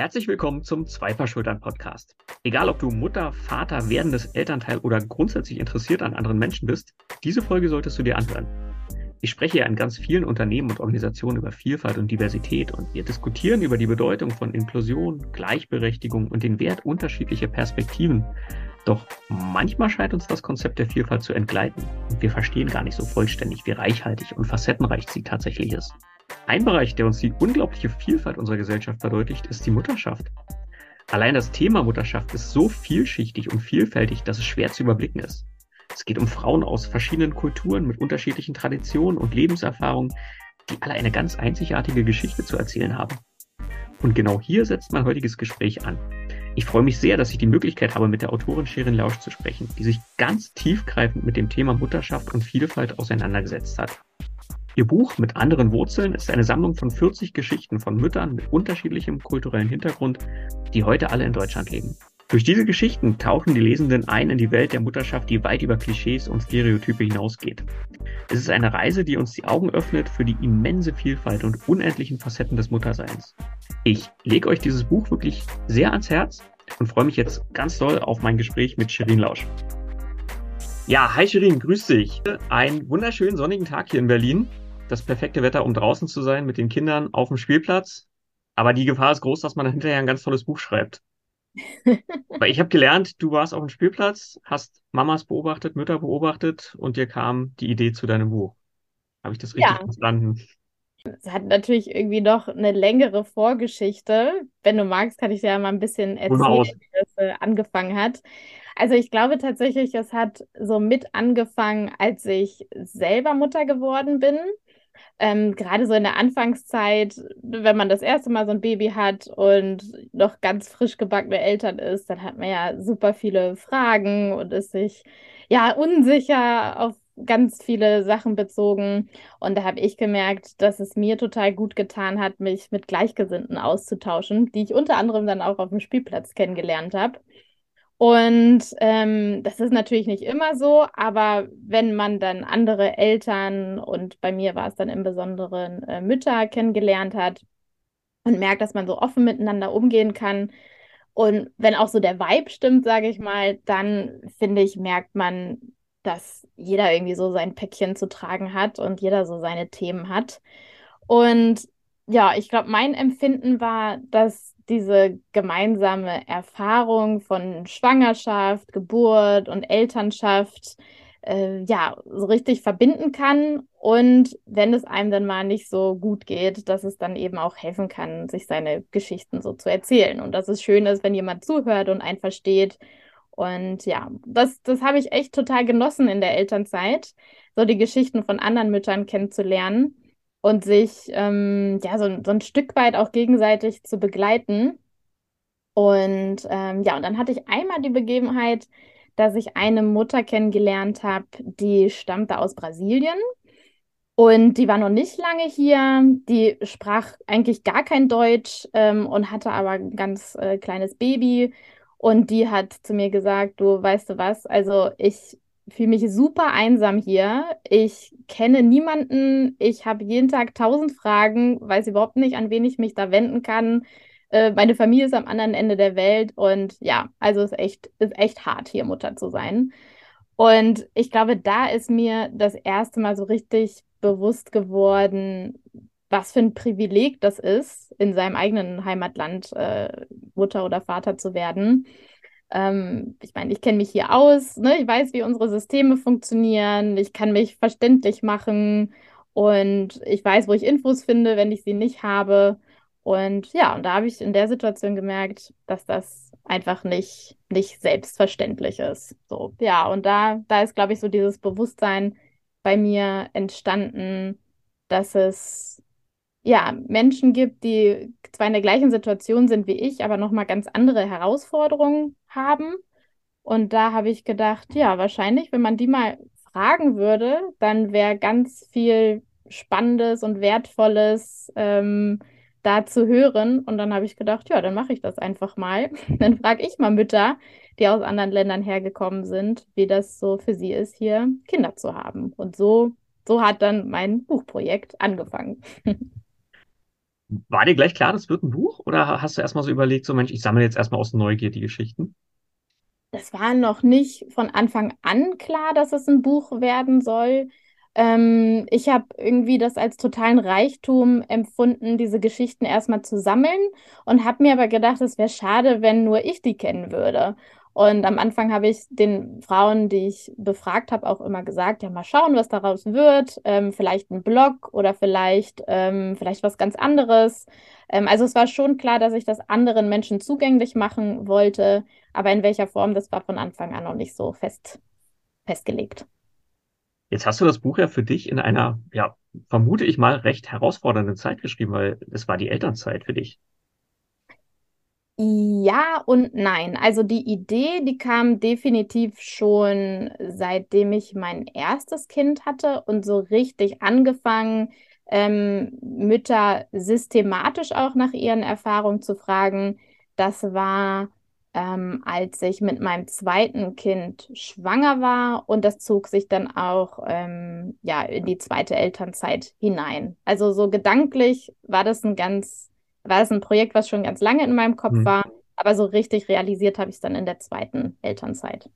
Herzlich willkommen zum Zwei-Paar-Schultern-Podcast. Egal, ob du Mutter, Vater, werdendes Elternteil oder grundsätzlich interessiert an anderen Menschen bist, diese Folge solltest du dir anhören. Ich spreche ja in ganz vielen Unternehmen und Organisationen über Vielfalt und Diversität und wir diskutieren über die Bedeutung von Inklusion, Gleichberechtigung und den Wert unterschiedlicher Perspektiven. Doch manchmal scheint uns das Konzept der Vielfalt zu entgleiten und wir verstehen gar nicht so vollständig, wie reichhaltig und facettenreich sie tatsächlich ist. Ein Bereich, der uns die unglaubliche Vielfalt unserer Gesellschaft verdeutlicht, ist die Mutterschaft. Allein das Thema Mutterschaft ist so vielschichtig und vielfältig, dass es schwer zu überblicken ist. Es geht um Frauen aus verschiedenen Kulturen mit unterschiedlichen Traditionen und Lebenserfahrungen, die alle eine ganz einzigartige Geschichte zu erzählen haben. Und genau hier setzt mein heutiges Gespräch an. Ich freue mich sehr, dass ich die Möglichkeit habe, mit der Autorin Sherin Lausch zu sprechen, die sich ganz tiefgreifend mit dem Thema Mutterschaft und Vielfalt auseinandergesetzt hat. Ihr Buch mit anderen Wurzeln ist eine Sammlung von 40 Geschichten von Müttern mit unterschiedlichem kulturellen Hintergrund, die heute alle in Deutschland leben. Durch diese Geschichten tauchen die Lesenden ein in die Welt der Mutterschaft, die weit über Klischees und Stereotype hinausgeht. Es ist eine Reise, die uns die Augen öffnet für die immense Vielfalt und unendlichen Facetten des Mutterseins. Ich lege euch dieses Buch wirklich sehr ans Herz und freue mich jetzt ganz doll auf mein Gespräch mit Shirin Lausch. Ja, hi Shirin, grüß dich. Einen wunderschönen sonnigen Tag hier in Berlin das perfekte Wetter, um draußen zu sein mit den Kindern auf dem Spielplatz. Aber die Gefahr ist groß, dass man hinterher ein ganz tolles Buch schreibt. Weil ich habe gelernt, du warst auf dem Spielplatz, hast Mamas beobachtet, Mütter beobachtet und dir kam die Idee zu deinem Buch. Habe ich das richtig ja. verstanden? Es hat natürlich irgendwie noch eine längere Vorgeschichte. Wenn du magst, kann ich dir ja mal ein bisschen erzählen, wie das äh, angefangen hat. Also ich glaube tatsächlich, es hat so mit angefangen, als ich selber Mutter geworden bin ähm, gerade so in der Anfangszeit, wenn man das erste Mal so ein Baby hat und noch ganz frisch gebackene Eltern ist, dann hat man ja super viele Fragen und ist sich ja unsicher auf ganz viele Sachen bezogen. Und da habe ich gemerkt, dass es mir total gut getan hat, mich mit Gleichgesinnten auszutauschen, die ich unter anderem dann auch auf dem Spielplatz kennengelernt habe. Und ähm, das ist natürlich nicht immer so, aber wenn man dann andere Eltern und bei mir war es dann im Besonderen äh, Mütter kennengelernt hat und merkt, dass man so offen miteinander umgehen kann und wenn auch so der Vibe stimmt, sage ich mal, dann finde ich, merkt man, dass jeder irgendwie so sein Päckchen zu tragen hat und jeder so seine Themen hat. Und ja, ich glaube, mein Empfinden war, dass diese gemeinsame Erfahrung von Schwangerschaft, Geburt und Elternschaft äh, ja so richtig verbinden kann. Und wenn es einem dann mal nicht so gut geht, dass es dann eben auch helfen kann, sich seine Geschichten so zu erzählen. Und dass es schön ist, wenn jemand zuhört und einen versteht. Und ja, das, das habe ich echt total genossen in der Elternzeit, so die Geschichten von anderen Müttern kennenzulernen und sich ähm, ja so, so ein Stück weit auch gegenseitig zu begleiten. Und ähm, ja, und dann hatte ich einmal die Begebenheit, dass ich eine Mutter kennengelernt habe, die stammte aus Brasilien. Und die war noch nicht lange hier. Die sprach eigentlich gar kein Deutsch ähm, und hatte aber ein ganz äh, kleines Baby. Und die hat zu mir gesagt, du weißt du was, also ich fühle mich super einsam hier. Ich kenne niemanden. Ich habe jeden Tag tausend Fragen, weiß überhaupt nicht, an wen ich mich da wenden kann. Äh, meine Familie ist am anderen Ende der Welt und ja, also ist echt, ist echt hart, hier Mutter zu sein. Und ich glaube, da ist mir das erste Mal so richtig bewusst geworden, was für ein Privileg das ist, in seinem eigenen Heimatland äh, Mutter oder Vater zu werden. Ähm, ich meine, ich kenne mich hier aus, ne? ich weiß, wie unsere Systeme funktionieren, ich kann mich verständlich machen und ich weiß, wo ich Infos finde, wenn ich sie nicht habe. Und ja, und da habe ich in der Situation gemerkt, dass das einfach nicht, nicht selbstverständlich ist. So, ja, und da, da ist, glaube ich, so dieses Bewusstsein bei mir entstanden, dass es ja, Menschen gibt, die zwar in der gleichen Situation sind wie ich, aber nochmal ganz andere Herausforderungen haben. Und da habe ich gedacht, ja, wahrscheinlich, wenn man die mal fragen würde, dann wäre ganz viel Spannendes und Wertvolles ähm, da zu hören. Und dann habe ich gedacht, ja, dann mache ich das einfach mal. dann frage ich mal Mütter, die aus anderen Ländern hergekommen sind, wie das so für sie ist, hier Kinder zu haben. Und so, so hat dann mein Buchprojekt angefangen. War dir gleich klar, das wird ein Buch? Oder hast du erstmal so überlegt, so Mensch, ich sammle jetzt erstmal aus Neugier die Geschichten? Das war noch nicht von Anfang an klar, dass es ein Buch werden soll. Ähm, ich habe irgendwie das als totalen Reichtum empfunden, diese Geschichten erstmal zu sammeln und habe mir aber gedacht, es wäre schade, wenn nur ich die kennen würde. Und am Anfang habe ich den Frauen, die ich befragt habe, auch immer gesagt, ja, mal schauen, was daraus wird. Ähm, vielleicht ein Blog oder vielleicht, ähm, vielleicht was ganz anderes. Ähm, also es war schon klar, dass ich das anderen Menschen zugänglich machen wollte, aber in welcher Form, das war von Anfang an noch nicht so fest, festgelegt. Jetzt hast du das Buch ja für dich in einer, ja, vermute ich mal, recht herausfordernden Zeit geschrieben, weil es war die Elternzeit für dich. Ja und nein. Also die Idee, die kam definitiv schon seitdem ich mein erstes Kind hatte und so richtig angefangen, ähm, Mütter systematisch auch nach ihren Erfahrungen zu fragen. Das war, ähm, als ich mit meinem zweiten Kind schwanger war und das zog sich dann auch ähm, ja, in die zweite Elternzeit hinein. Also so gedanklich war das ein ganz war es ein Projekt, was schon ganz lange in meinem Kopf mhm. war, aber so richtig realisiert habe ich es dann in der zweiten Elternzeit.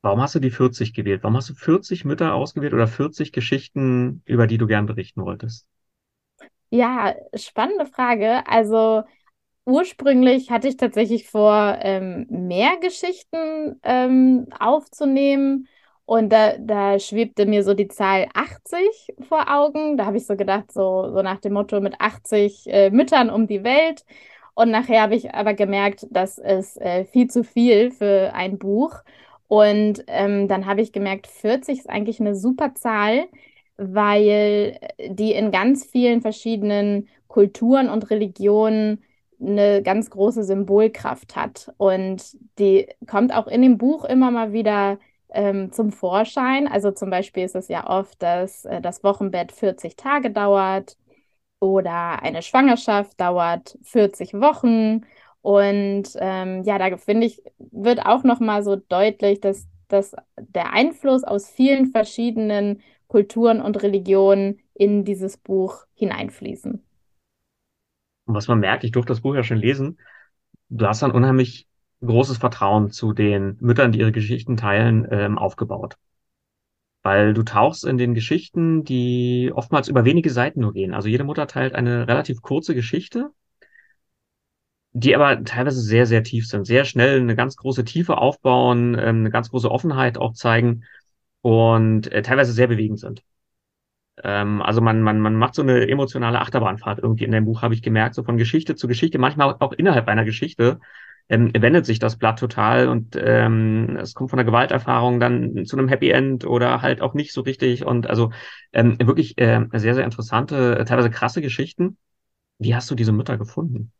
Warum hast du die 40 gewählt? Warum hast du 40 Mütter ausgewählt oder 40 Geschichten, über die du gern berichten wolltest? Ja, spannende Frage. Also ursprünglich hatte ich tatsächlich vor, ähm, mehr Geschichten ähm, aufzunehmen. Und da, da schwebte mir so die Zahl 80 vor Augen. Da habe ich so gedacht, so, so nach dem Motto mit 80 äh, Müttern um die Welt. Und nachher habe ich aber gemerkt, das ist äh, viel zu viel für ein Buch. Und ähm, dann habe ich gemerkt, 40 ist eigentlich eine super Zahl, weil die in ganz vielen verschiedenen Kulturen und Religionen eine ganz große Symbolkraft hat. Und die kommt auch in dem Buch immer mal wieder ähm, zum Vorschein. Also zum Beispiel ist es ja oft, dass äh, das Wochenbett 40 Tage dauert oder eine Schwangerschaft dauert 40 Wochen. Und ähm, ja, da finde ich, wird auch nochmal so deutlich, dass, dass der Einfluss aus vielen verschiedenen Kulturen und Religionen in dieses Buch hineinfließen. Und was man merkt, ich durfte das Buch ja schon lesen, du hast dann unheimlich großes Vertrauen zu den Müttern, die ihre Geschichten teilen, ähm, aufgebaut. Weil du tauchst in den Geschichten, die oftmals über wenige Seiten nur gehen. Also jede Mutter teilt eine relativ kurze Geschichte, die aber teilweise sehr, sehr tief sind, sehr schnell eine ganz große Tiefe aufbauen, ähm, eine ganz große Offenheit auch zeigen und äh, teilweise sehr bewegend sind. Ähm, also man, man, man macht so eine emotionale Achterbahnfahrt irgendwie in dem Buch, habe ich gemerkt, so von Geschichte zu Geschichte, manchmal auch innerhalb einer Geschichte ähm, wendet sich das Blatt total und ähm, es kommt von der Gewalterfahrung dann zu einem Happy End oder halt auch nicht so richtig und also ähm, wirklich äh, sehr, sehr interessante, teilweise krasse Geschichten. Wie hast du diese Mütter gefunden?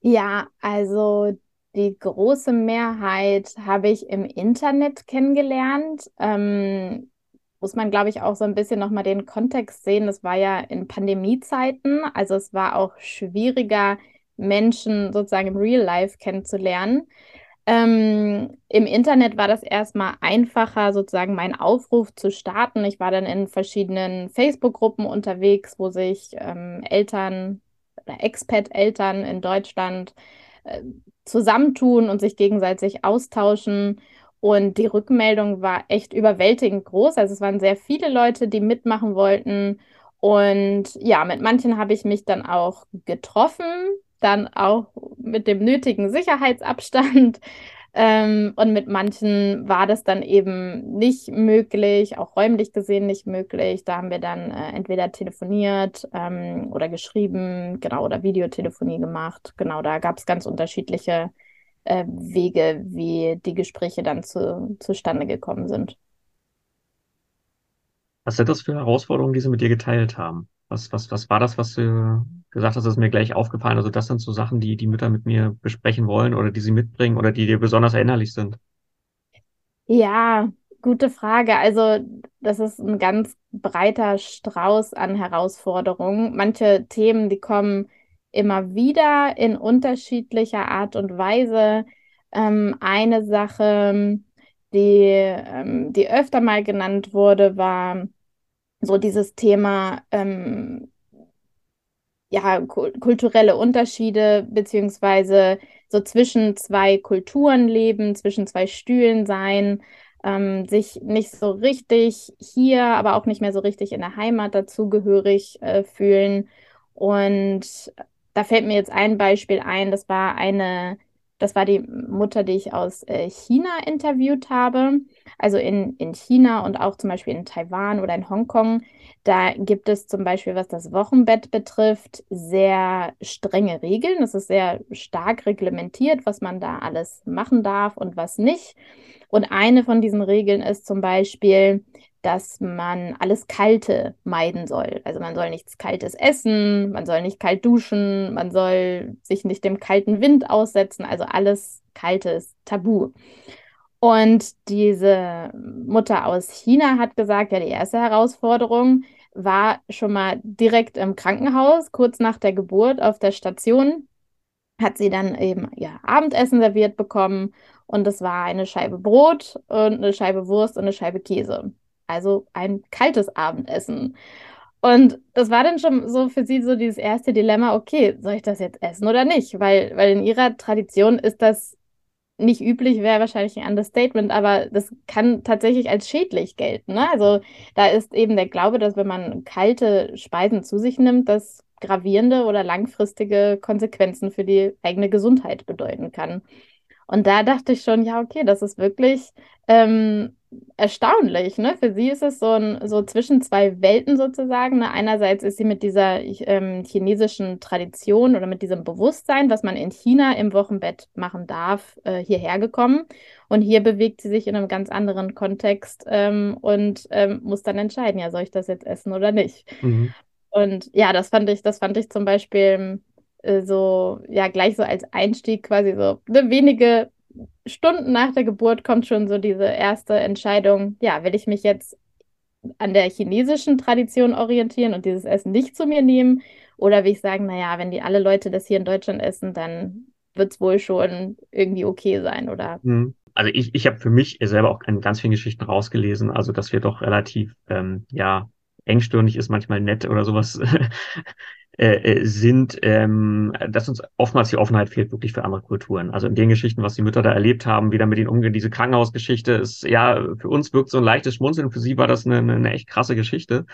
Ja, also die große Mehrheit habe ich im Internet kennengelernt. Ähm, muss man, glaube ich, auch so ein bisschen nochmal den Kontext sehen. Das war ja in Pandemiezeiten, also es war auch schwieriger, Menschen sozusagen im Real Life kennenzulernen. Ähm, Im Internet war das erstmal einfacher, sozusagen meinen Aufruf zu starten. Ich war dann in verschiedenen Facebook-Gruppen unterwegs, wo sich ähm, Eltern oder Expat-Eltern in Deutschland äh, zusammentun und sich gegenseitig austauschen. Und die Rückmeldung war echt überwältigend groß. Also es waren sehr viele Leute, die mitmachen wollten. Und ja, mit manchen habe ich mich dann auch getroffen, dann auch mit dem nötigen Sicherheitsabstand. Ähm, und mit manchen war das dann eben nicht möglich, auch räumlich gesehen nicht möglich. Da haben wir dann äh, entweder telefoniert ähm, oder geschrieben, genau, oder Videotelefonie gemacht. Genau, da gab es ganz unterschiedliche äh, Wege, wie die Gespräche dann zu, zustande gekommen sind. Was sind das für Herausforderungen, die Sie mit dir geteilt haben? Was, was, was war das, was du gesagt hast, ist mir gleich aufgefallen? Also das sind so Sachen, die die Mütter mit mir besprechen wollen oder die sie mitbringen oder die dir besonders erinnerlich sind. Ja, gute Frage. Also das ist ein ganz breiter Strauß an Herausforderungen. Manche Themen, die kommen immer wieder in unterschiedlicher Art und Weise. Ähm, eine Sache, die, ähm, die öfter mal genannt wurde, war so dieses Thema ähm, ja, kulturelle Unterschiede, beziehungsweise so zwischen zwei Kulturen leben, zwischen zwei Stühlen sein, ähm, sich nicht so richtig hier, aber auch nicht mehr so richtig in der Heimat dazugehörig äh, fühlen. Und da fällt mir jetzt ein Beispiel ein, das war eine das war die Mutter, die ich aus äh, China interviewt habe. Also in, in China und auch zum Beispiel in Taiwan oder in Hongkong. Da gibt es zum Beispiel, was das Wochenbett betrifft, sehr strenge Regeln. Es ist sehr stark reglementiert, was man da alles machen darf und was nicht. Und eine von diesen Regeln ist zum Beispiel, dass man alles Kalte meiden soll. Also man soll nichts Kaltes essen, man soll nicht kalt duschen, man soll sich nicht dem kalten Wind aussetzen. Also alles Kaltes tabu. Und diese Mutter aus China hat gesagt, ja, die erste Herausforderung war schon mal direkt im Krankenhaus, kurz nach der Geburt auf der Station, hat sie dann eben ihr Abendessen serviert bekommen und es war eine Scheibe Brot und eine Scheibe Wurst und eine Scheibe Käse also ein kaltes Abendessen. Und das war dann schon so für sie so dieses erste Dilemma, okay, soll ich das jetzt essen oder nicht? Weil, weil in ihrer Tradition ist das nicht üblich, wäre wahrscheinlich ein Understatement, aber das kann tatsächlich als schädlich gelten. Ne? Also da ist eben der Glaube, dass wenn man kalte Speisen zu sich nimmt, das gravierende oder langfristige Konsequenzen für die eigene Gesundheit bedeuten kann. Und da dachte ich schon, ja, okay, das ist wirklich ähm, erstaunlich. Ne? Für sie ist es so, ein, so zwischen zwei Welten sozusagen. Ne? Einerseits ist sie mit dieser ähm, chinesischen Tradition oder mit diesem Bewusstsein, was man in China im Wochenbett machen darf, äh, hierher gekommen. Und hier bewegt sie sich in einem ganz anderen Kontext ähm, und ähm, muss dann entscheiden, ja, soll ich das jetzt essen oder nicht? Mhm. Und ja, das fand ich, das fand ich zum Beispiel äh, so, ja, gleich so als Einstieg quasi so ne, wenige Stunden nach der Geburt kommt schon so diese erste Entscheidung, ja, will ich mich jetzt an der chinesischen Tradition orientieren und dieses Essen nicht zu mir nehmen? Oder will ich sagen, naja, wenn die alle Leute das hier in Deutschland essen, dann wird es wohl schon irgendwie okay sein, oder? Hm. Also ich, ich habe für mich selber auch in ganz vielen Geschichten rausgelesen, also dass wir doch relativ, ähm, ja, engstirnig ist, manchmal nett oder sowas Äh, äh, sind, ähm, dass uns oftmals die Offenheit fehlt wirklich für andere Kulturen. Also in den Geschichten, was die Mütter da erlebt haben, wie da mit ihnen umgehen, diese Krankenhausgeschichte ist, ja, für uns wirkt so ein leichtes Schmunzeln, für sie war das eine, eine echt krasse Geschichte,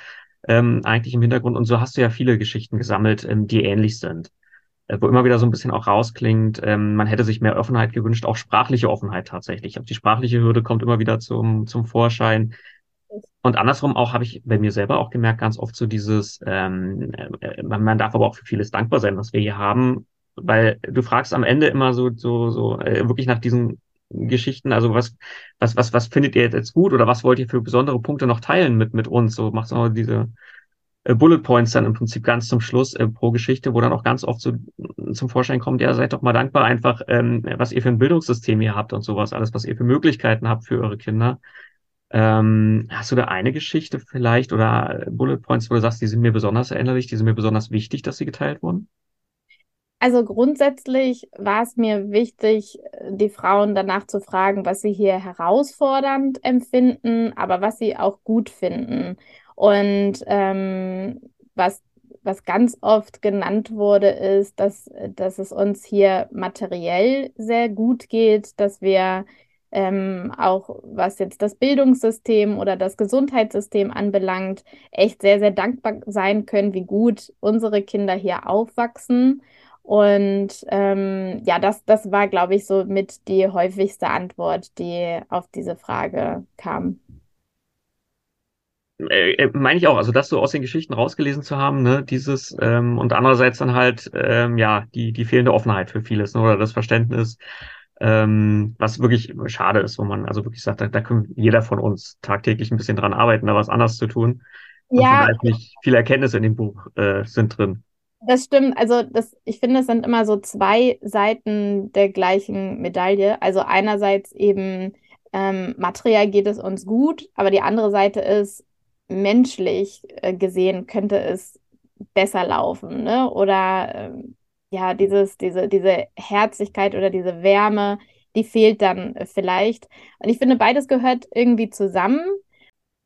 ähm, eigentlich im Hintergrund. Und so hast du ja viele Geschichten gesammelt, ähm, die ähnlich sind äh, wo immer wieder so ein bisschen auch rausklingt, ähm, man hätte sich mehr Offenheit gewünscht, auch sprachliche Offenheit tatsächlich. Auch die sprachliche Hürde kommt immer wieder zum, zum Vorschein. Und andersrum auch habe ich bei mir selber auch gemerkt, ganz oft so dieses, ähm, äh, man, darf aber auch für vieles dankbar sein, was wir hier haben, weil du fragst am Ende immer so, so, so äh, wirklich nach diesen Geschichten, also was, was, was, was findet ihr jetzt gut oder was wollt ihr für besondere Punkte noch teilen mit, mit uns? So macht so diese äh, Bullet Points dann im Prinzip ganz zum Schluss äh, pro Geschichte, wo dann auch ganz oft so zum Vorschein kommt, ja, seid doch mal dankbar einfach, ähm, was ihr für ein Bildungssystem hier habt und sowas, alles, was ihr für Möglichkeiten habt für eure Kinder. Ähm, hast du da eine Geschichte vielleicht oder Bullet Points, wo du sagst, die sind mir besonders erinnerlich, die sind mir besonders wichtig, dass sie geteilt wurden? Also grundsätzlich war es mir wichtig, die Frauen danach zu fragen, was sie hier herausfordernd empfinden, aber was sie auch gut finden. Und ähm, was, was ganz oft genannt wurde, ist, dass, dass es uns hier materiell sehr gut geht, dass wir ähm, auch was jetzt das Bildungssystem oder das Gesundheitssystem anbelangt, echt sehr, sehr dankbar sein können, wie gut unsere Kinder hier aufwachsen. Und ähm, ja, das, das war, glaube ich, so mit die häufigste Antwort, die auf diese Frage kam. Äh, äh, meine ich auch, also das so aus den Geschichten rausgelesen zu haben, ne, dieses ähm, und andererseits dann halt ähm, ja die die fehlende Offenheit für vieles ne, oder das Verständnis, ähm, was wirklich schade ist, wo man also wirklich sagt, da, da können jeder von uns tagtäglich ein bisschen dran arbeiten, da was anders zu tun. Und ja. nicht viele Erkenntnisse in dem Buch äh, sind drin. Das stimmt. Also das, ich finde, es sind immer so zwei Seiten der gleichen Medaille. Also einerseits eben ähm, materiell geht es uns gut, aber die andere Seite ist, menschlich äh, gesehen könnte es besser laufen. Ne? Oder ähm, ja, dieses, diese, diese Herzlichkeit oder diese Wärme, die fehlt dann vielleicht. Und ich finde, beides gehört irgendwie zusammen.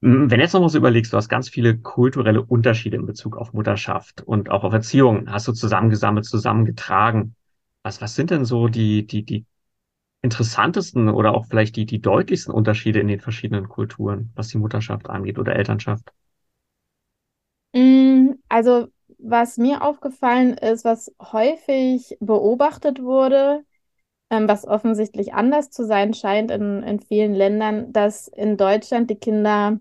Wenn du jetzt nochmal so überlegst, du hast ganz viele kulturelle Unterschiede in Bezug auf Mutterschaft und auch auf Erziehung, hast du zusammengesammelt, zusammengetragen. Was, was sind denn so die, die, die interessantesten oder auch vielleicht die, die deutlichsten Unterschiede in den verschiedenen Kulturen, was die Mutterschaft angeht oder Elternschaft? Mm, also, was mir aufgefallen ist, was häufig beobachtet wurde, ähm, was offensichtlich anders zu sein scheint in, in vielen Ländern, dass in Deutschland die Kinder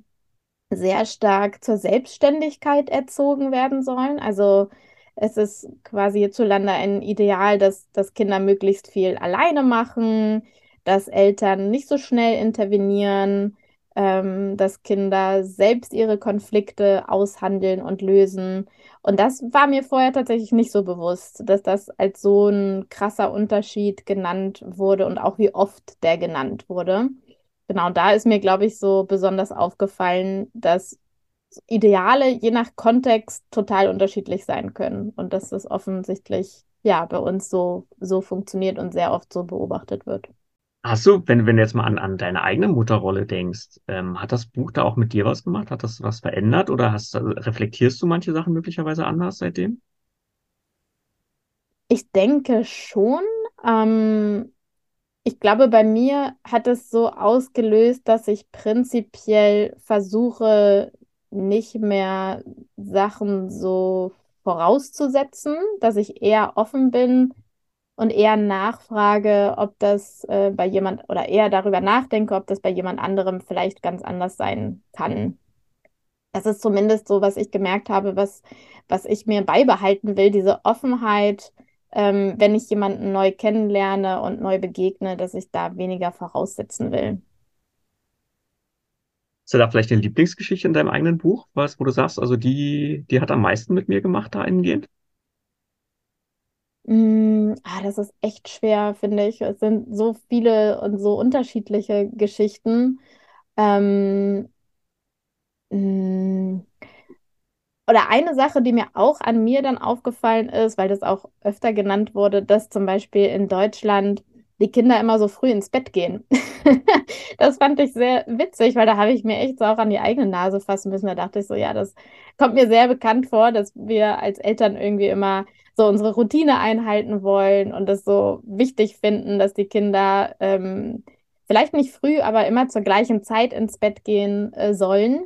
sehr stark zur Selbstständigkeit erzogen werden sollen. Also es ist quasi hierzulande ein Ideal, dass, dass Kinder möglichst viel alleine machen, dass Eltern nicht so schnell intervenieren, ähm, dass Kinder selbst ihre Konflikte aushandeln und lösen. Und das war mir vorher tatsächlich nicht so bewusst, dass das als so ein krasser Unterschied genannt wurde und auch wie oft der genannt wurde. Genau, da ist mir, glaube ich, so besonders aufgefallen, dass Ideale je nach Kontext total unterschiedlich sein können und dass das offensichtlich ja bei uns so, so funktioniert und sehr oft so beobachtet wird. Hast du, wenn, wenn du jetzt mal an, an deine eigene Mutterrolle denkst, ähm, hat das Buch da auch mit dir was gemacht? Hat das was verändert oder hast, also reflektierst du manche Sachen möglicherweise anders seitdem? Ich denke schon. Ähm, ich glaube, bei mir hat es so ausgelöst, dass ich prinzipiell versuche, nicht mehr Sachen so vorauszusetzen, dass ich eher offen bin und eher nachfrage, ob das äh, bei jemand oder eher darüber nachdenke, ob das bei jemand anderem vielleicht ganz anders sein kann. Das ist zumindest so, was ich gemerkt habe, was, was ich mir beibehalten will, diese Offenheit, ähm, wenn ich jemanden neu kennenlerne und neu begegne, dass ich da weniger voraussetzen will. Hast du da vielleicht eine Lieblingsgeschichte in deinem eigenen Buch, was, wo du sagst, also die, die hat am meisten mit mir gemacht, da eingehend? Mm, ah, das ist echt schwer, finde ich. Es sind so viele und so unterschiedliche Geschichten. Ähm, mm, oder eine Sache, die mir auch an mir dann aufgefallen ist, weil das auch öfter genannt wurde, dass zum Beispiel in Deutschland die Kinder immer so früh ins Bett gehen. das fand ich sehr witzig, weil da habe ich mir echt so auch an die eigene Nase fassen müssen. Da dachte ich so, ja, das kommt mir sehr bekannt vor, dass wir als Eltern irgendwie immer so unsere Routine einhalten wollen und das so wichtig finden, dass die Kinder ähm, vielleicht nicht früh, aber immer zur gleichen Zeit ins Bett gehen äh, sollen.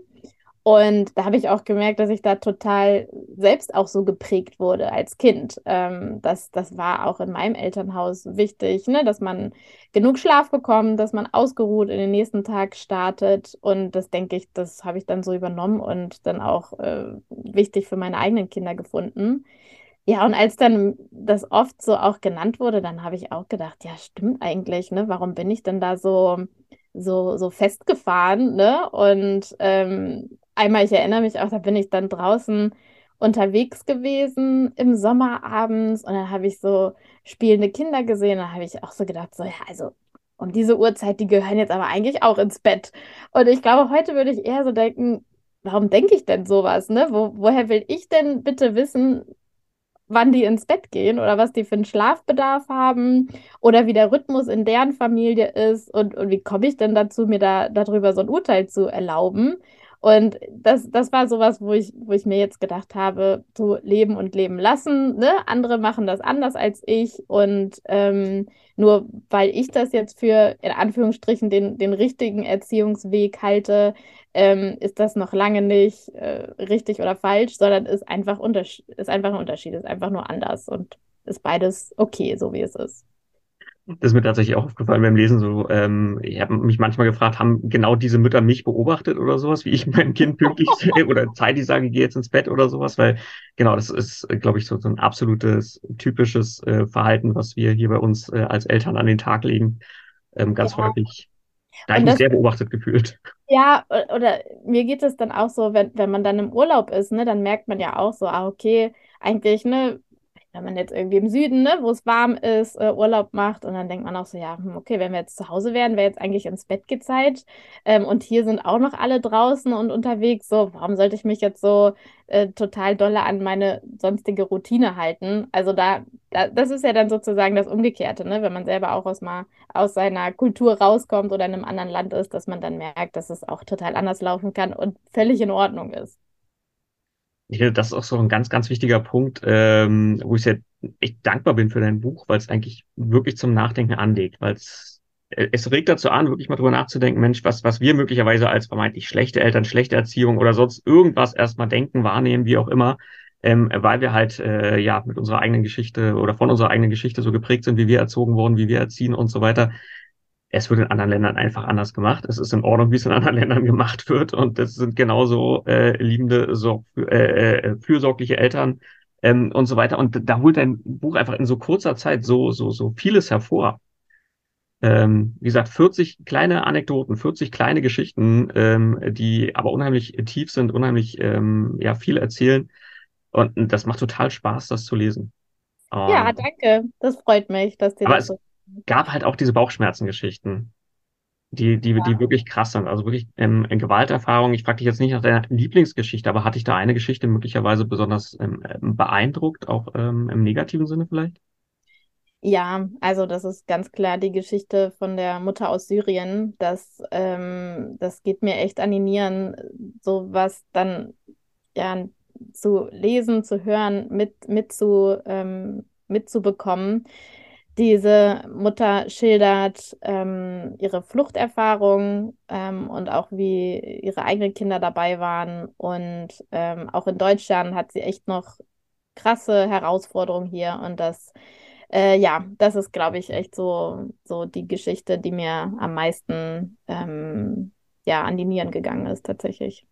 Und da habe ich auch gemerkt, dass ich da total selbst auch so geprägt wurde als Kind. Ähm, das, das war auch in meinem Elternhaus wichtig, ne? dass man genug Schlaf bekommt, dass man ausgeruht in den nächsten Tag startet. Und das denke ich, das habe ich dann so übernommen und dann auch äh, wichtig für meine eigenen Kinder gefunden. Ja, und als dann das oft so auch genannt wurde, dann habe ich auch gedacht, ja, stimmt eigentlich, ne? Warum bin ich denn da so, so, so festgefahren, ne? Und ähm, einmal, ich erinnere mich auch, da bin ich dann draußen unterwegs gewesen im Sommer abends und dann habe ich so spielende Kinder gesehen. Da habe ich auch so gedacht, so, ja, also um diese Uhrzeit, die gehören jetzt aber eigentlich auch ins Bett. Und ich glaube, heute würde ich eher so denken, warum denke ich denn sowas, ne? Wo, woher will ich denn bitte wissen, wann die ins Bett gehen oder was die für einen Schlafbedarf haben oder wie der Rhythmus in deren Familie ist und, und wie komme ich denn dazu, mir da darüber so ein Urteil zu erlauben? Und das, das war sowas, wo ich, wo ich mir jetzt gedacht habe, so leben und leben lassen. Ne? Andere machen das anders als ich. Und ähm, nur weil ich das jetzt für in Anführungsstrichen den, den richtigen Erziehungsweg halte, ähm, ist das noch lange nicht äh, richtig oder falsch, sondern ist einfach, ist einfach ein Unterschied, ist einfach nur anders und ist beides okay, so wie es ist. Das ist mir tatsächlich auch aufgefallen beim Lesen. So, ähm, ich habe mich manchmal gefragt, haben genau diese Mütter mich beobachtet oder sowas, wie ich mein Kind pünktlich oder zeitig sage, geh jetzt ins Bett oder sowas, weil genau, das ist, glaube ich, so, so ein absolutes typisches äh, Verhalten, was wir hier bei uns äh, als Eltern an den Tag legen, ähm, ganz ja. häufig. Da habe ich mich sehr beobachtet gefühlt. Ja, oder mir geht es dann auch so, wenn, wenn man dann im Urlaub ist, ne, dann merkt man ja auch so, ah, okay, eigentlich, ne, wenn man jetzt irgendwie im Süden, ne, wo es warm ist, äh, Urlaub macht und dann denkt man auch so, ja, hm, okay, wenn wir jetzt zu Hause wären, wäre jetzt eigentlich ins Bett gezeit ähm, und hier sind auch noch alle draußen und unterwegs, so, warum sollte ich mich jetzt so äh, total dolle an meine sonstige Routine halten? Also da, da, das ist ja dann sozusagen das Umgekehrte, ne, wenn man selber auch aus mal aus seiner Kultur rauskommt oder in einem anderen Land ist, dass man dann merkt, dass es auch total anders laufen kann und völlig in Ordnung ist. Ich finde, das ist auch so ein ganz, ganz wichtiger Punkt, ähm, wo ich sehr echt dankbar bin für dein Buch, weil es eigentlich wirklich zum Nachdenken anlegt, weil es äh, es regt dazu an, wirklich mal drüber nachzudenken, Mensch, was, was wir möglicherweise als vermeintlich schlechte Eltern, schlechte Erziehung oder sonst irgendwas erstmal denken, wahrnehmen, wie auch immer, ähm, weil wir halt äh, ja mit unserer eigenen Geschichte oder von unserer eigenen Geschichte so geprägt sind, wie wir erzogen wurden, wie wir erziehen und so weiter es wird in anderen Ländern einfach anders gemacht. Es ist in Ordnung, wie es in anderen Ländern gemacht wird. Und das sind genauso äh, liebende, so, äh, äh, fürsorgliche Eltern ähm, und so weiter. Und da holt ein Buch einfach in so kurzer Zeit so, so, so vieles hervor. Ähm, wie gesagt, 40 kleine Anekdoten, 40 kleine Geschichten, ähm, die aber unheimlich tief sind, unheimlich ähm, ja, viel erzählen. Und das macht total Spaß, das zu lesen. Ja, danke. Das freut mich, dass dir das so gab halt auch diese Bauchschmerzengeschichten, die, die, ja. die wirklich krass sind. Also wirklich ähm, Gewalterfahrung. Ich frage dich jetzt nicht nach deiner Lieblingsgeschichte, aber hatte ich da eine Geschichte möglicherweise besonders ähm, beeindruckt, auch ähm, im negativen Sinne vielleicht? Ja, also das ist ganz klar die Geschichte von der Mutter aus Syrien. Das, ähm, das geht mir echt an die Nieren, so was dann ja zu lesen, zu hören, mit, mit zu, ähm, mitzubekommen. Diese Mutter schildert ähm, ihre Fluchterfahrung ähm, und auch wie ihre eigenen Kinder dabei waren. Und ähm, auch in Deutschland hat sie echt noch krasse Herausforderungen hier. Und das, äh, ja, das ist, glaube ich, echt so, so die Geschichte, die mir am meisten ähm, ja, an die Nieren gegangen ist, tatsächlich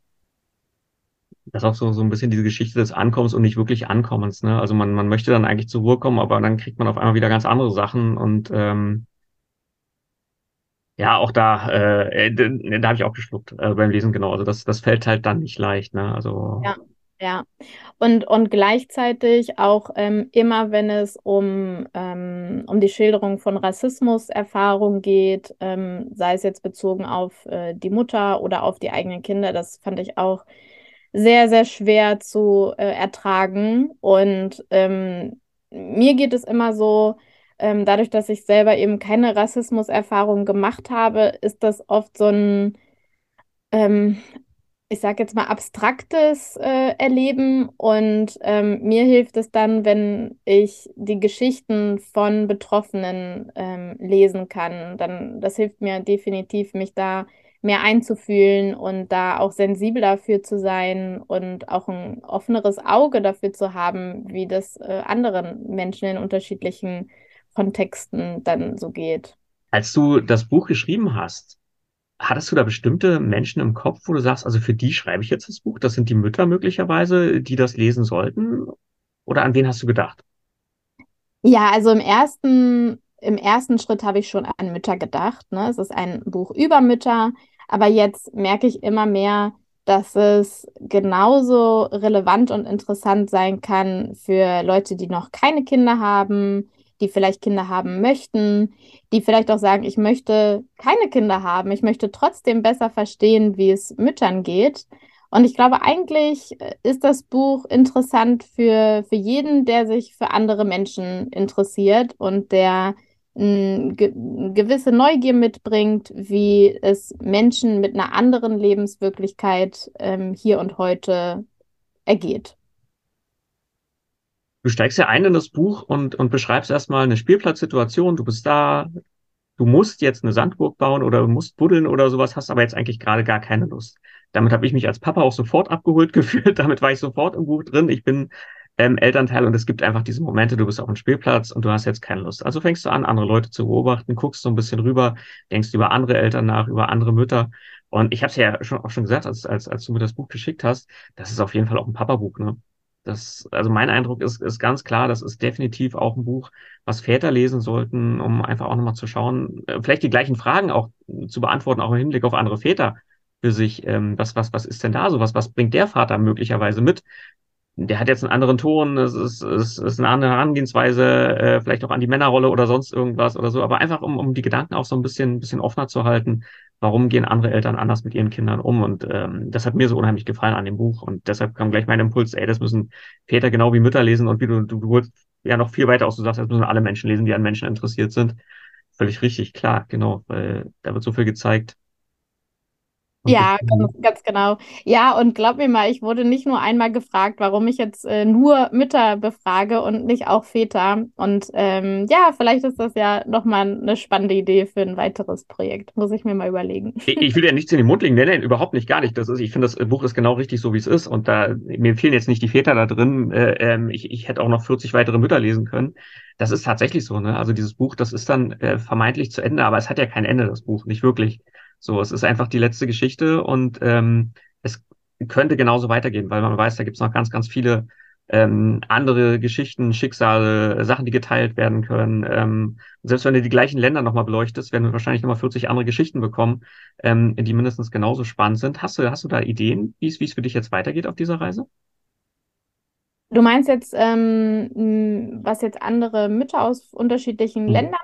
das ist auch so, so ein bisschen diese Geschichte des Ankommens und nicht wirklich Ankommens. Ne? Also man, man möchte dann eigentlich zur Ruhe kommen, aber dann kriegt man auf einmal wieder ganz andere Sachen und ähm, ja, auch da, äh, da habe ich auch geschluckt äh, beim Lesen, genau. Also das, das fällt halt dann nicht leicht, ne? Also ja, ja. Und, und gleichzeitig auch ähm, immer, wenn es um, ähm, um die Schilderung von Rassismuserfahrung geht, ähm, sei es jetzt bezogen auf äh, die Mutter oder auf die eigenen Kinder, das fand ich auch sehr, sehr schwer zu äh, ertragen. Und ähm, mir geht es immer so, ähm, dadurch, dass ich selber eben keine Rassismuserfahrung gemacht habe, ist das oft so ein, ähm, ich sage jetzt mal, abstraktes äh, Erleben. Und ähm, mir hilft es dann, wenn ich die Geschichten von Betroffenen ähm, lesen kann. Dann, das hilft mir definitiv, mich da mehr einzufühlen und da auch sensibel dafür zu sein und auch ein offeneres Auge dafür zu haben, wie das äh, anderen Menschen in unterschiedlichen Kontexten dann so geht. Als du das Buch geschrieben hast, hattest du da bestimmte Menschen im Kopf, wo du sagst, also für die schreibe ich jetzt das Buch? Das sind die Mütter möglicherweise, die das lesen sollten? Oder an wen hast du gedacht? Ja, also im ersten im ersten Schritt habe ich schon an Mütter gedacht. Ne? Es ist ein Buch über Mütter, aber jetzt merke ich immer mehr, dass es genauso relevant und interessant sein kann für Leute, die noch keine Kinder haben, die vielleicht Kinder haben möchten, die vielleicht auch sagen, ich möchte keine Kinder haben, ich möchte trotzdem besser verstehen, wie es Müttern geht. Und ich glaube, eigentlich äh, ist das Buch interessant für, für jeden, der sich für andere Menschen interessiert und der eine gewisse Neugier mitbringt, wie es Menschen mit einer anderen Lebenswirklichkeit ähm, hier und heute ergeht. Du steigst ja ein in das Buch und, und beschreibst erstmal eine Spielplatzsituation. Du bist da, du musst jetzt eine Sandburg bauen oder musst buddeln oder sowas, hast aber jetzt eigentlich gerade gar keine Lust. Damit habe ich mich als Papa auch sofort abgeholt gefühlt. Damit war ich sofort im Buch drin. Ich bin ähm, Elternteil und es gibt einfach diese Momente, du bist auf dem Spielplatz und du hast jetzt keine Lust. Also fängst du an, andere Leute zu beobachten, guckst so ein bisschen rüber, denkst über andere Eltern nach, über andere Mütter. Und ich habe es ja schon, auch schon gesagt, als, als, als du mir das Buch geschickt hast, das ist auf jeden Fall auch ein Papa-Buch, ne? Das, also mein Eindruck ist, ist ganz klar, das ist definitiv auch ein Buch, was Väter lesen sollten, um einfach auch nochmal zu schauen, äh, vielleicht die gleichen Fragen auch zu beantworten, auch im Hinblick auf andere Väter für sich. Ähm, was, was, was ist denn da so? Was, was bringt der Vater möglicherweise mit? Der hat jetzt einen anderen Ton, es ist, es ist eine andere Herangehensweise, äh, vielleicht auch an die Männerrolle oder sonst irgendwas oder so, aber einfach um, um die Gedanken auch so ein bisschen, ein bisschen offener zu halten, warum gehen andere Eltern anders mit ihren Kindern um und ähm, das hat mir so unheimlich gefallen an dem Buch und deshalb kam gleich mein Impuls, ey, das müssen Väter genau wie Mütter lesen und wie du, du, du ja noch viel weiter aus, du sagst, das müssen alle Menschen lesen, die an Menschen interessiert sind. Völlig richtig, klar, genau, weil da wird so viel gezeigt. Ja, ganz, ganz, genau. Ja, und glaub mir mal, ich wurde nicht nur einmal gefragt, warum ich jetzt äh, nur Mütter befrage und nicht auch Väter. Und ähm, ja, vielleicht ist das ja nochmal eine spannende Idee für ein weiteres Projekt. Muss ich mir mal überlegen. Ich, ich will ja nichts in den Mund legen. Nein, nein, überhaupt nicht, gar nicht. Das ist, ich finde, das Buch ist genau richtig so, wie es ist. Und da, mir fehlen jetzt nicht die Väter da drin. Äh, ähm, ich, ich hätte auch noch 40 weitere Mütter lesen können. Das ist tatsächlich so, ne? Also dieses Buch, das ist dann äh, vermeintlich zu Ende, aber es hat ja kein Ende, das Buch, nicht wirklich. So, es ist einfach die letzte Geschichte und ähm, es könnte genauso weitergehen, weil man weiß, da gibt es noch ganz, ganz viele ähm, andere Geschichten, Schicksale, Sachen, die geteilt werden können. Ähm, selbst wenn du die gleichen Länder nochmal beleuchtest, werden wir wahrscheinlich nochmal 40 andere Geschichten bekommen, ähm, die mindestens genauso spannend sind. Hast du, hast du da Ideen, wie es, für dich jetzt weitergeht auf dieser Reise? Du meinst jetzt, ähm, was jetzt andere Mütter aus unterschiedlichen mhm. Ländern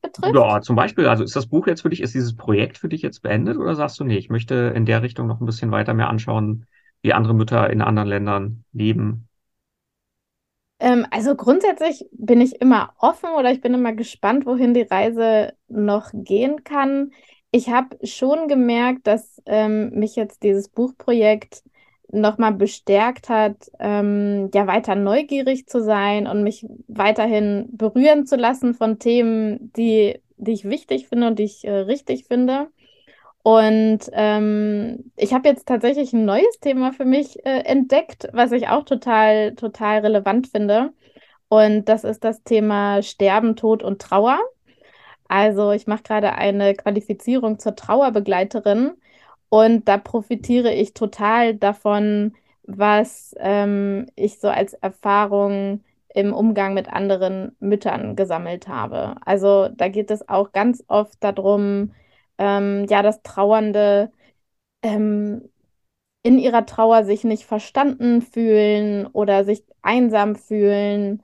betrifft? Ja, zum Beispiel, also ist das Buch jetzt für dich, ist dieses Projekt für dich jetzt beendet oder sagst du, nee, ich möchte in der Richtung noch ein bisschen weiter mehr anschauen, wie andere Mütter in anderen Ländern leben? Ähm, also grundsätzlich bin ich immer offen oder ich bin immer gespannt, wohin die Reise noch gehen kann. Ich habe schon gemerkt, dass ähm, mich jetzt dieses Buchprojekt nochmal bestärkt hat, ähm, ja weiter neugierig zu sein und mich weiterhin berühren zu lassen von Themen, die, die ich wichtig finde und die ich äh, richtig finde. Und ähm, ich habe jetzt tatsächlich ein neues Thema für mich äh, entdeckt, was ich auch total, total relevant finde. Und das ist das Thema Sterben, Tod und Trauer. Also ich mache gerade eine Qualifizierung zur Trauerbegleiterin und da profitiere ich total davon, was ähm, ich so als Erfahrung im Umgang mit anderen Müttern gesammelt habe. Also da geht es auch ganz oft darum, ähm, ja, dass Trauernde ähm, in ihrer Trauer sich nicht verstanden fühlen oder sich einsam fühlen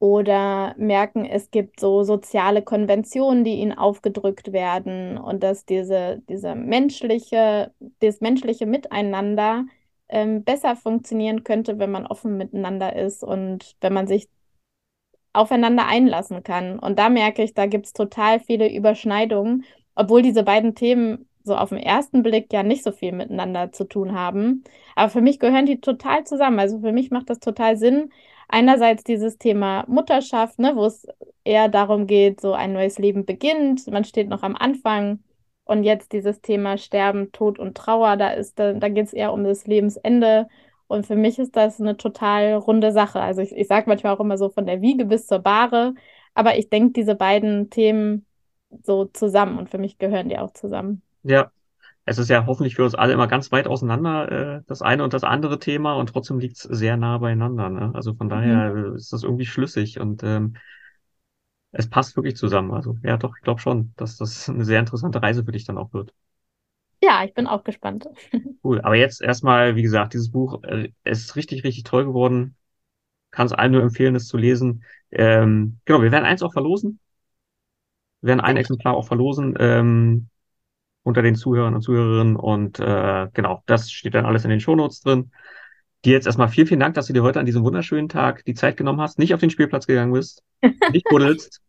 oder merken, es gibt so soziale Konventionen, die ihnen aufgedrückt werden und dass diese, diese menschliche, das menschliche Miteinander ähm, besser funktionieren könnte, wenn man offen miteinander ist und wenn man sich aufeinander einlassen kann. Und da merke ich, da gibt es total viele Überschneidungen, obwohl diese beiden Themen so auf den ersten Blick ja nicht so viel miteinander zu tun haben. Aber für mich gehören die total zusammen. Also für mich macht das total Sinn, einerseits dieses Thema Mutterschaft, ne, wo es eher darum geht, so ein neues Leben beginnt, man steht noch am Anfang und jetzt dieses Thema Sterben, Tod und Trauer, da da, da geht es eher um das Lebensende und für mich ist das eine total runde Sache. Also ich, ich sage manchmal auch immer so von der Wiege bis zur Bahre, aber ich denke diese beiden Themen so zusammen und für mich gehören die auch zusammen. Ja, es ist ja hoffentlich für uns alle immer ganz weit auseinander, äh, das eine und das andere Thema, und trotzdem liegt es sehr nah beieinander. Ne? Also von daher mhm. ist das irgendwie schlüssig und ähm, es passt wirklich zusammen. Also ja, doch, ich glaube schon, dass das eine sehr interessante Reise für dich dann auch wird. Ja, ich bin auch gespannt. Cool. Aber jetzt erstmal, wie gesagt, dieses Buch äh, ist richtig, richtig toll geworden. Kann es allen nur empfehlen, es zu lesen. Ähm, genau, wir werden eins auch verlosen. Wir werden ein Exemplar auch verlosen. Ähm, unter den Zuhörern und Zuhörerinnen. Und äh, genau, das steht dann alles in den Shownotes drin. Dir jetzt erstmal vielen, vielen Dank, dass du dir heute an diesem wunderschönen Tag die Zeit genommen hast, nicht auf den Spielplatz gegangen bist, nicht buddelst,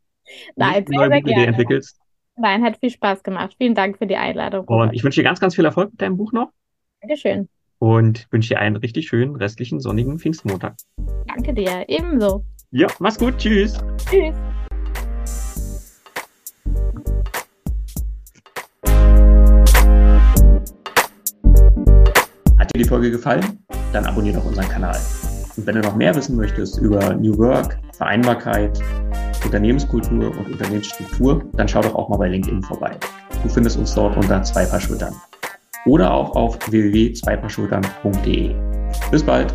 Nein, nicht sehr, sehr gerne. entwickelst. Nein, hat viel Spaß gemacht. Vielen Dank für die Einladung. Robert. Und ich wünsche dir ganz, ganz viel Erfolg mit deinem Buch noch. Dankeschön. Und wünsche dir einen richtig schönen restlichen sonnigen Pfingstmontag. Danke dir, ebenso. Ja, mach's gut. Tschüss. Tschüss. Dir die Folge gefallen? Dann abonniere doch unseren Kanal. Und wenn du noch mehr wissen möchtest über New Work, Vereinbarkeit, Unternehmenskultur und Unternehmensstruktur, dann schau doch auch mal bei LinkedIn vorbei. Du findest uns dort unter zwei Paar Schultern. Oder auch auf www.zweipaarschultern.de. Bis bald!